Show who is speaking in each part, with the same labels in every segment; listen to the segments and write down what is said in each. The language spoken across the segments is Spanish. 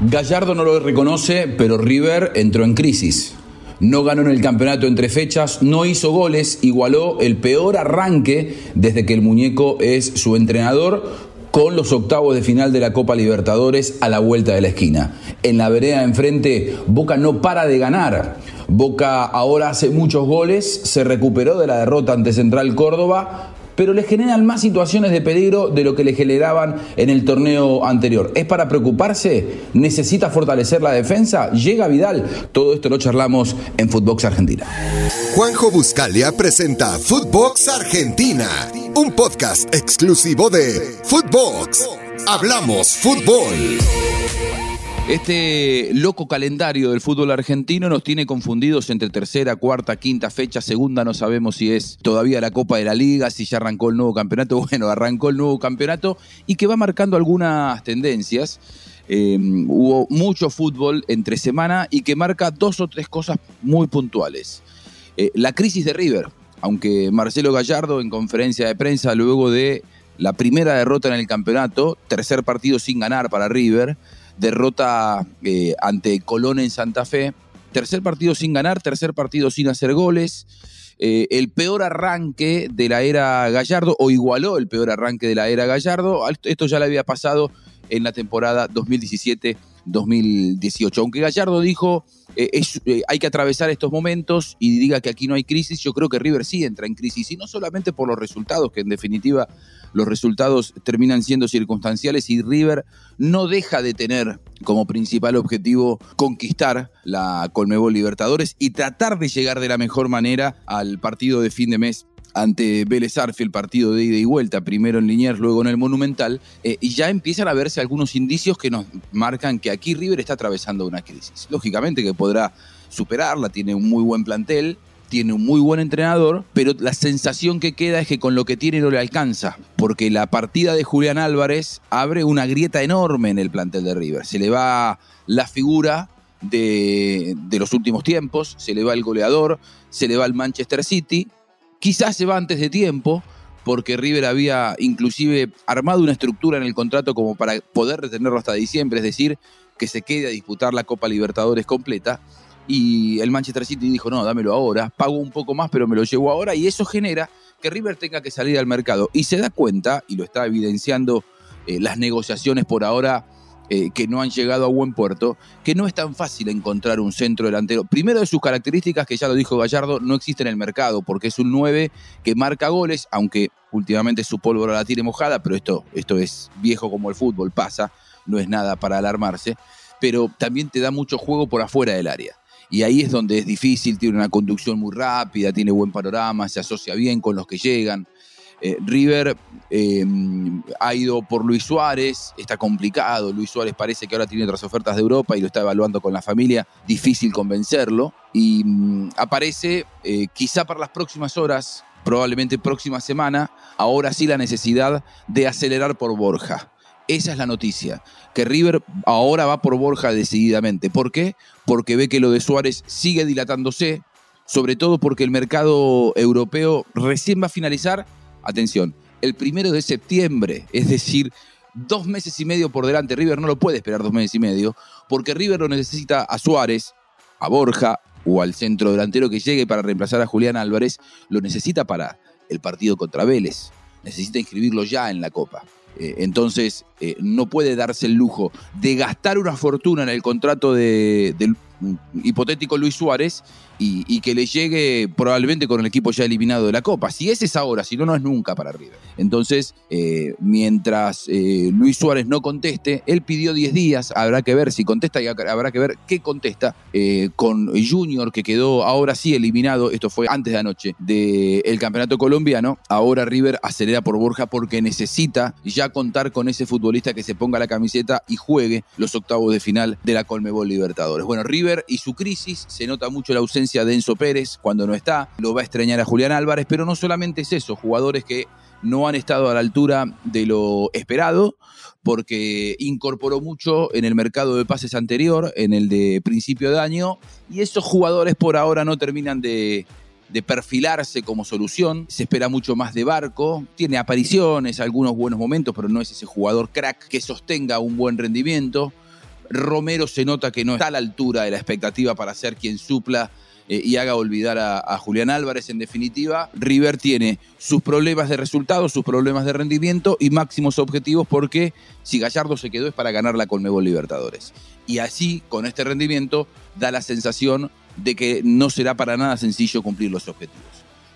Speaker 1: Gallardo no lo reconoce, pero River entró en crisis. No ganó en el campeonato entre fechas, no hizo goles, igualó el peor arranque desde que el muñeco es su entrenador con los octavos de final de la Copa Libertadores a la vuelta de la esquina. En la vereda de enfrente, Boca no para de ganar. Boca ahora hace muchos goles, se recuperó de la derrota ante Central Córdoba, pero le generan más situaciones de peligro de lo que le generaban en el torneo anterior. ¿Es para preocuparse? ¿Necesita fortalecer la defensa? ¿Llega Vidal? Todo esto lo charlamos en Footbox Argentina.
Speaker 2: Juanjo Buscalia presenta Footbox Argentina, un podcast exclusivo de Footbox. Hablamos fútbol.
Speaker 1: Este loco calendario del fútbol argentino nos tiene confundidos entre tercera, cuarta, quinta fecha, segunda, no sabemos si es todavía la Copa de la Liga, si ya arrancó el nuevo campeonato. Bueno, arrancó el nuevo campeonato y que va marcando algunas tendencias. Eh, hubo mucho fútbol entre semana y que marca dos o tres cosas muy puntuales. Eh, la crisis de River, aunque Marcelo Gallardo en conferencia de prensa luego de la primera derrota en el campeonato, tercer partido sin ganar para River, derrota eh, ante Colón en Santa Fe, tercer partido sin ganar, tercer partido sin hacer goles, eh, el peor arranque de la era Gallardo, o igualó el peor arranque de la era Gallardo, esto ya le había pasado en la temporada 2017-2018, aunque Gallardo dijo eh, eh, hay que atravesar estos momentos y diga que aquí no hay crisis, yo creo que River sí entra en crisis, y no solamente por los resultados, que en definitiva los resultados terminan siendo circunstanciales y River no deja de tener como principal objetivo conquistar la Colmebol Libertadores y tratar de llegar de la mejor manera al partido de fin de mes ante Vélez el partido de ida y vuelta, primero en Liniers, luego en el Monumental, eh, y ya empiezan a verse algunos indicios que nos marcan que aquí River está atravesando una crisis. Lógicamente que podrá superarla, tiene un muy buen plantel, tiene un muy buen entrenador, pero la sensación que queda es que con lo que tiene no le alcanza, porque la partida de Julián Álvarez abre una grieta enorme en el plantel de River. Se le va la figura de, de los últimos tiempos, se le va el goleador, se le va el Manchester City, Quizás se va antes de tiempo, porque River había inclusive armado una estructura en el contrato como para poder retenerlo hasta diciembre, es decir, que se quede a disputar la Copa Libertadores completa. Y el Manchester City dijo, no, dámelo ahora, pago un poco más, pero me lo llevo ahora. Y eso genera que River tenga que salir al mercado. Y se da cuenta, y lo está evidenciando eh, las negociaciones por ahora eh, que no han llegado a buen puerto, que no es tan fácil encontrar un centro delantero. Primero de sus características, que ya lo dijo Gallardo, no existe en el mercado, porque es un 9 que marca goles, aunque últimamente su pólvora la tiene mojada, pero esto, esto es viejo como el fútbol, pasa, no es nada para alarmarse, pero también te da mucho juego por afuera del área. Y ahí es donde es difícil, tiene una conducción muy rápida, tiene buen panorama, se asocia bien con los que llegan. Eh, River em, ha ido por Luis Suárez, está complicado. Luis Suárez parece que ahora tiene otras ofertas de Europa y lo está evaluando con la familia. Difícil convencerlo. Y mm, aparece, eh, quizá para las próximas horas, probablemente próxima semana, ahora sí la necesidad de acelerar por Borja. Esa es la noticia, que River ahora va por Borja decididamente. ¿Por qué? Porque ve que lo de Suárez sigue dilatándose, sobre todo porque el mercado europeo recién va a finalizar atención, el primero de septiembre, es decir, dos meses y medio por delante. River no lo puede esperar dos meses y medio, porque River lo necesita a Suárez, a Borja o al centro delantero que llegue para reemplazar a Julián Álvarez, lo necesita para el partido contra Vélez. Necesita inscribirlo ya en la Copa. Eh, entonces, eh, no puede darse el lujo de gastar una fortuna en el contrato de, hipotético Luis Suárez y, que le llegue probablemente con el equipo ya eliminado de la Copa. Si ese es ahora, si no, no es nunca para River. Entonces, eh, mientras eh, Luis Suárez no conteste, él pidió 10 días, habrá que ver si contesta y habrá que ver qué contesta eh, con Junior, que quedó ahora sí eliminado, esto fue antes de anoche, del campeonato colombiano. Ahora River acelera por Borja porque necesita ya contar con ese futbolista que se ponga la camiseta y juegue los octavos de final de la Colmebol Libertadores. Bueno, River y su crisis, se nota mucho la ausencia de Enzo Pérez cuando no está, lo va a extrañar a Julián Álvarez, pero no solamente es eso, jugadores que no han estado a la altura de lo esperado, porque incorporó mucho en el mercado de pases anterior, en el de principio de año, y esos jugadores por ahora no terminan de, de perfilarse como solución. Se espera mucho más de Barco. Tiene apariciones, algunos buenos momentos, pero no es ese jugador crack que sostenga un buen rendimiento. Romero se nota que no está a la altura de la expectativa para ser quien supla eh, y haga olvidar a, Julián Álvarez. En definitiva, River tiene sus problemas de resultados, sus problemas de rendimiento y máximos objetivos porque si Gallardo se quedó es para ganar la Colmebol Libertadores. Y así, con este rendimiento, da la sensación de que no será para nada sencillo cumplir los objetivos.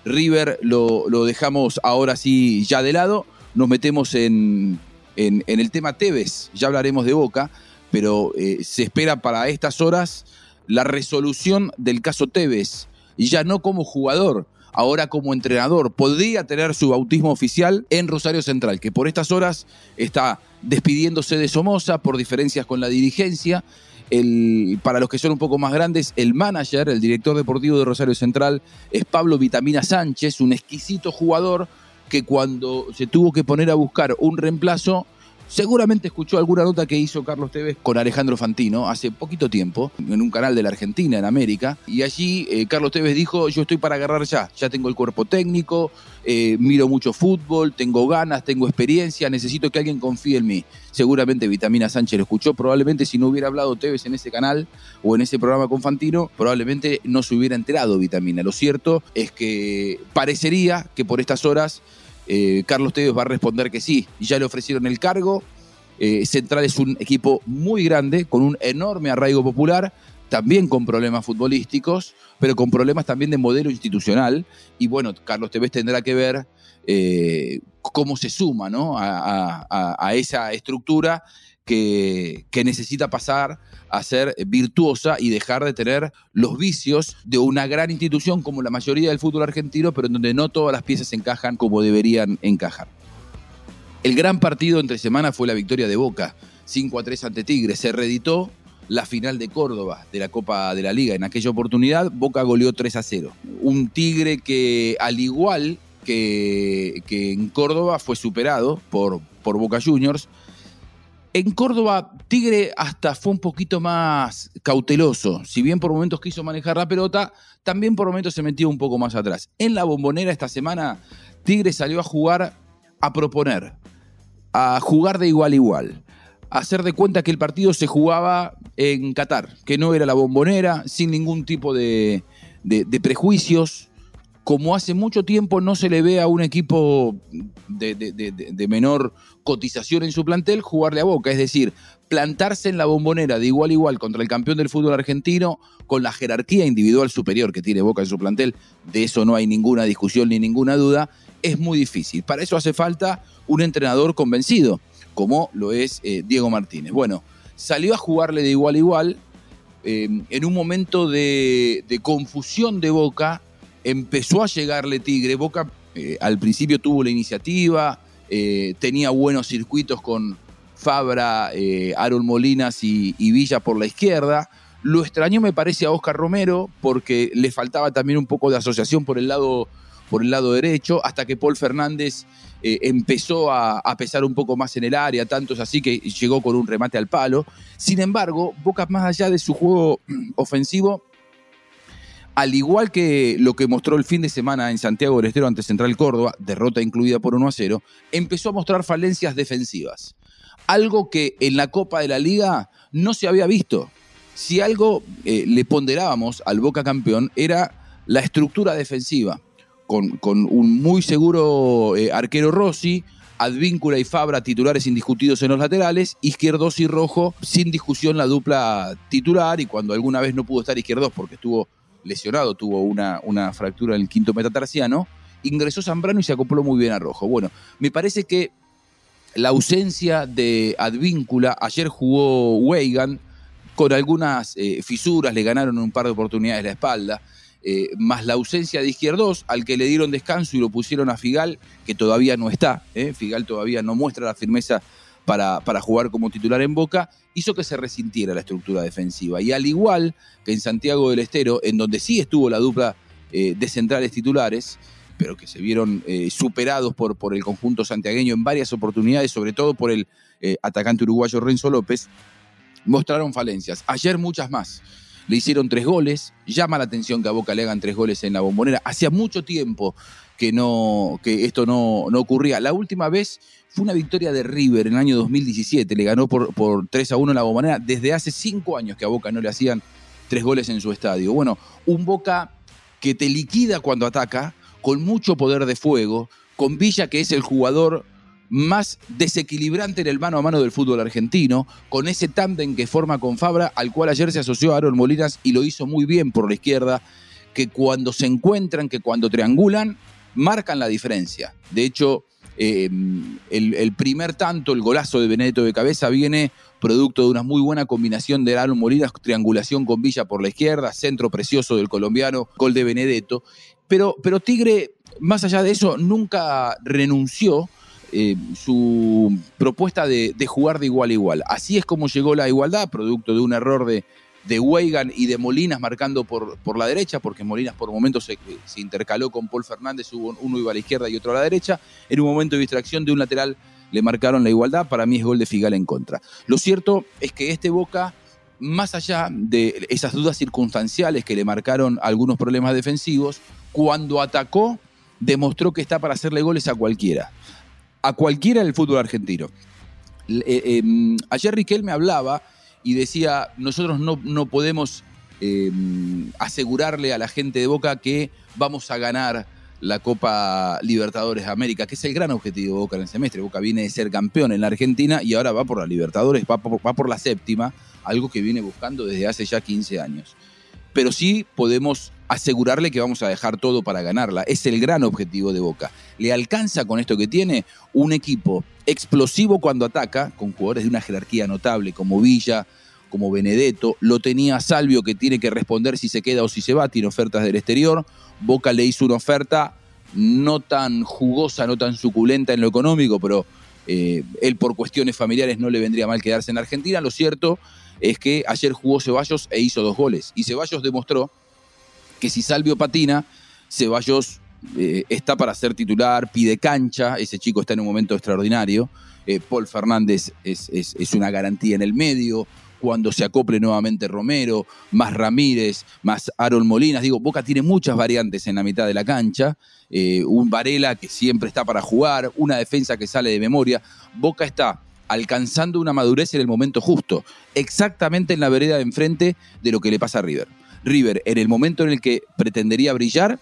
Speaker 1: River lo, dejamos ahora sí ya de lado, nos metemos en, el tema Tevez, ya hablaremos de Boca, pero eh, se espera para estas horas la resolución del caso Tevez, ya no como jugador, ahora como entrenador. Podría tener su bautismo oficial en Rosario Central, que por estas horas está despidiéndose de Somoza por diferencias con la dirigencia. El, para los que son un poco más grandes, el manager, el director deportivo de Rosario Central, es Pablo Vitamina Sánchez, un exquisito jugador que cuando se tuvo que poner a buscar un reemplazo, Seguramente escuchó alguna nota que hizo Carlos Tevez con Alejandro Fantino hace poquito tiempo, en un canal de la Argentina, en América, y allí eh, Carlos Tevez dijo, yo estoy para agarrar ya, ya tengo el cuerpo técnico, eh, miro mucho fútbol, tengo ganas, tengo experiencia, necesito que alguien confíe en mí. Seguramente Vitamina Sánchez lo escuchó, probablemente si no hubiera hablado Tevez en ese canal o en ese programa con Fantino, probablemente no se hubiera enterado Vitamina. Lo cierto es que parecería que por estas horas eh, Carlos Tevez va a responder que sí. Ya le ofrecieron el cargo. Eh, Central es un equipo muy grande, con un enorme arraigo popular, también con problemas futbolísticos, pero con problemas también de modelo institucional. Y bueno, Carlos Tevez tendrá que ver eh, cómo se suma a, esa estructura que, necesita pasar a ser virtuosa y dejar de tener los vicios de una gran institución como la mayoría del fútbol argentino, pero en donde no todas las piezas encajan como deberían encajar. El gran partido entre semana fue la victoria de Boca, 5 a 3 ante Tigre. Se reeditó la final de Córdoba de la Copa de la Liga. En aquella oportunidad, Boca goleó 3 a 0. Un Tigre que, al igual que, que en Córdoba, fue superado por, por Boca Juniors en Córdoba, Tigre hasta fue un poquito más cauteloso. Si bien por momentos quiso manejar la pelota, también por momentos se metió un poco más atrás. En la bombonera esta semana, Tigre salió a jugar, a proponer, a jugar de igual a igual, a hacer de cuenta que el partido se jugaba en Qatar, que no era la bombonera, sin ningún tipo de, prejuicios, como hace mucho tiempo no se le ve a un equipo de, menor cotización en su plantel jugarle a Boca, es decir, plantarse en la bombonera de igual a igual contra el campeón del fútbol argentino con la jerarquía individual superior que tiene Boca en su plantel, de eso no hay ninguna discusión ni ninguna duda, es muy difícil. Para eso hace falta un entrenador convencido, como lo es eh, Diego Martínez. Bueno, salió a jugarle de igual a igual eh, en un momento de confusión de Boca empezó a llegarle Tigre. Boca eh, al principio tuvo la iniciativa, eh, tenía buenos circuitos con Fabra, eh, Aaron Molinas y, Villa por la izquierda. Lo extrañó me parece a Oscar Romero porque le faltaba también un poco de asociación por el lado, por el lado derecho, hasta que Paul Fernández empezó a, a, pesar un poco más en el área, tanto es así que llegó con un remate al palo. Sin embargo, Boca más allá de su juego ofensivo, al igual que lo que mostró el fin de semana en Santiago del Estero ante Central Córdoba, derrota incluida por 1 a 0, empezó a mostrar falencias defensivas. Algo que en la Copa de la Liga no se había visto. Si algo eh, le ponderábamos al Boca campeón era la estructura defensiva, con, un muy seguro eh, arquero Rossi, Advíncula y Fabra titulares indiscutidos en los laterales, Izquierdos y Rojo sin discusión la dupla titular y cuando alguna vez no pudo estar Izquierdos porque estuvo lesionado, tuvo una, una fractura en el quinto metatarsiano, ingresó Zambrano y se acopló muy bien a Rojo. Bueno, me parece que la ausencia de Advíncula, ayer jugó Weigan, con algunas eh, fisuras, le ganaron un par de oportunidades la espalda, eh, más la ausencia de Izquierdos, al que le dieron descanso y lo pusieron a Figal, que todavía no está, eh, Figal todavía no muestra la firmeza para, jugar como titular en Boca, hizo que se resintiera la estructura defensiva. Y al igual que en Santiago del Estero, en donde sí estuvo la dupla eh, de centrales titulares, pero que se vieron eh, superados por, por el conjunto santiagueño en varias oportunidades, sobre todo por el eh, atacante uruguayo Renzo López, mostraron falencias. Ayer muchas más. Le hicieron tres goles, llama la atención que a Boca le hagan tres goles en la bombonera. Hacía mucho tiempo que, no, que esto no, no ocurría. La última vez fue una victoria de River en el año 2017. Le ganó por, por 3 a 1 en la Bombonera. Desde hace cinco años que a Boca no le hacían tres goles en su estadio. Bueno, un Boca que te liquida cuando ataca, con mucho poder de fuego, con Villa que es el jugador más desequilibrante en el mano a mano del fútbol argentino, con ese tándem que forma con Fabra, al cual ayer se asoció a Aaron Molinas y lo hizo muy bien por la izquierda, que cuando se encuentran, que cuando triangulan, marcan la diferencia. De hecho, eh, el, primer tanto, el golazo de Benedetto de cabeza, viene producto de una muy buena combinación de Aaron Molinas, triangulación con Villa por la izquierda, centro precioso del colombiano, gol de Benedetto. Pero, pero Tigre, más allá de eso, nunca renunció eh, su propuesta de, jugar de igual a igual. Así es como llegó la igualdad, producto de un error de, de Weigan y de Molinas marcando por, por la derecha, porque Molinas por momentos se, se, intercaló con Paul Fernández, uno iba a la izquierda y otro a la derecha. En un momento de distracción de un lateral le marcaron la igualdad, para mí es gol de Figal en contra. Lo cierto es que este Boca, más allá de esas dudas circunstanciales que le marcaron algunos problemas defensivos, cuando atacó demostró que está para hacerle goles a cualquiera a cualquiera del fútbol argentino. Eh, em, ayer Riquel me hablaba y decía, nosotros no, no podemos em, asegurarle a la gente de Boca que vamos a ganar la Copa Libertadores de América, que es el gran objetivo de Boca en el semestre. Boca viene de ser campeón en la Argentina y ahora va por la Libertadores, va va por la séptima, algo que viene buscando desde hace ya 15 años. Pero sí podemos asegurarle que vamos a dejar todo para ganarla. Es el gran objetivo de Boca. Le alcanza con esto que tiene un equipo explosivo cuando ataca, con jugadores de una jerarquía notable como Villa, como Benedetto. Lo tenía Salvio que tiene que responder si se queda o si se va, tiene ofertas del exterior. Boca le hizo una oferta no tan jugosa, no tan suculenta en lo económico, pero eh, él por cuestiones familiares no le vendría mal quedarse en Argentina. Lo cierto es que ayer jugó Ceballos e hizo dos goles. Y Ceballos demostró que si Salvio patina, Ceballos eh, está para ser titular, pide cancha, ese chico está en un momento extraordinario. Eh, Paul Fernández es, una garantía en el medio. Cuando se acople nuevamente Romero, más Ramírez, más Aaron Molinas. Digo, Boca tiene muchas variantes en la mitad de la cancha. Eh, un Varela que siempre está para jugar, una defensa que sale de memoria. Boca está alcanzando una madurez en el momento justo, exactamente en la vereda de enfrente de lo que le pasa a River. River, en el momento en el que pretendería brillar,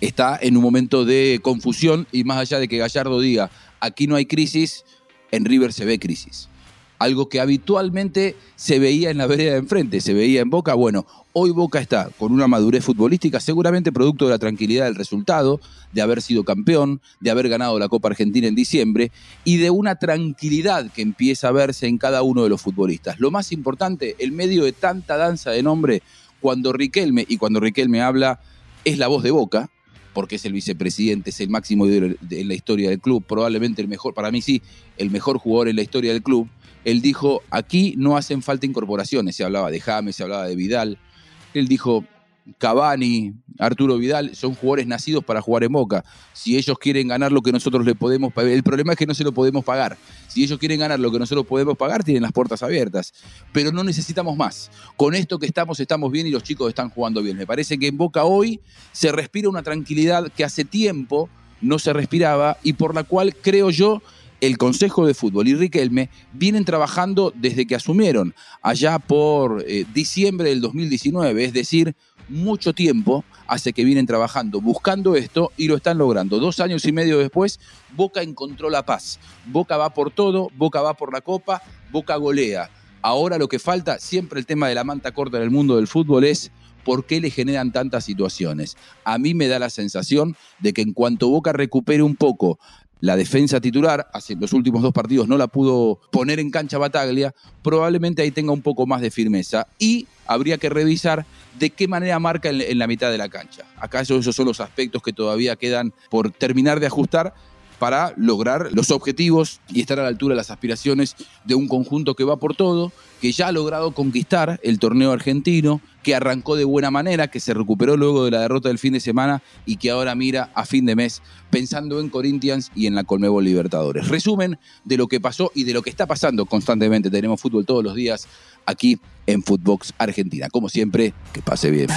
Speaker 1: está en un momento de confusión y más allá de que Gallardo diga, aquí no hay crisis, en River se ve crisis. Algo que habitualmente se veía en la vereda de enfrente, se veía en Boca. Bueno, hoy Boca está con una madurez futbolística, seguramente producto de la tranquilidad del resultado, de haber sido campeón, de haber ganado la Copa Argentina en diciembre y de una tranquilidad que empieza a verse en cada uno de los futbolistas. Lo más importante, el medio de tanta danza de nombre, cuando Riquelme, y cuando Riquelme habla, es la voz de Boca, porque es el vicepresidente, es el máximo de la historia del club, probablemente el mejor, para mí sí, el mejor jugador en la historia del club. Él dijo, aquí no hacen falta incorporaciones, se hablaba de James, se hablaba de Vidal. Él dijo, Cavani, Arturo Vidal, son jugadores nacidos para jugar en Boca. Si ellos quieren ganar lo que nosotros le podemos pagar, el problema es que no se lo podemos pagar. Si ellos quieren ganar lo que nosotros podemos pagar, tienen las puertas abiertas. Pero no necesitamos más. Con esto que estamos, estamos bien y los chicos están jugando bien. Me parece que en Boca hoy se respira una tranquilidad que hace tiempo no se respiraba y por la cual creo yo el Consejo de Fútbol y Riquelme vienen trabajando desde que asumieron, allá por eh, diciembre del 2019, es decir, mucho tiempo hace que vienen trabajando, buscando esto y lo están logrando. Dos años y medio después, Boca encontró la paz. Boca va por todo, Boca va por la copa, Boca golea. Ahora lo que falta, siempre el tema de la manta corta en el mundo del fútbol es por qué le generan tantas situaciones. A mí me da la sensación de que en cuanto Boca recupere un poco la defensa titular, los últimos dos partidos no la pudo poner en cancha Bataglia, probablemente ahí tenga un poco más de firmeza y habría que revisar de qué manera marca en, la mitad de la cancha. Acá esos son los aspectos que todavía quedan por terminar de ajustar para lograr los objetivos y estar a la altura de las aspiraciones de un conjunto que va por todo, que ya ha logrado conquistar el torneo argentino, que arrancó de buena manera, que se recuperó luego de la derrota del fin de semana y que ahora mira a fin de mes pensando en Corinthians y en la Colmebol Libertadores. Resumen de lo que pasó y de lo que está pasando constantemente. Tenemos fútbol todos los días aquí en Footbox Argentina. Como siempre, que pase bien.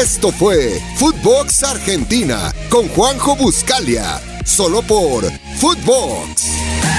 Speaker 2: Esto fue Footbox Argentina con Juanjo Buscalia, solo por Footbox.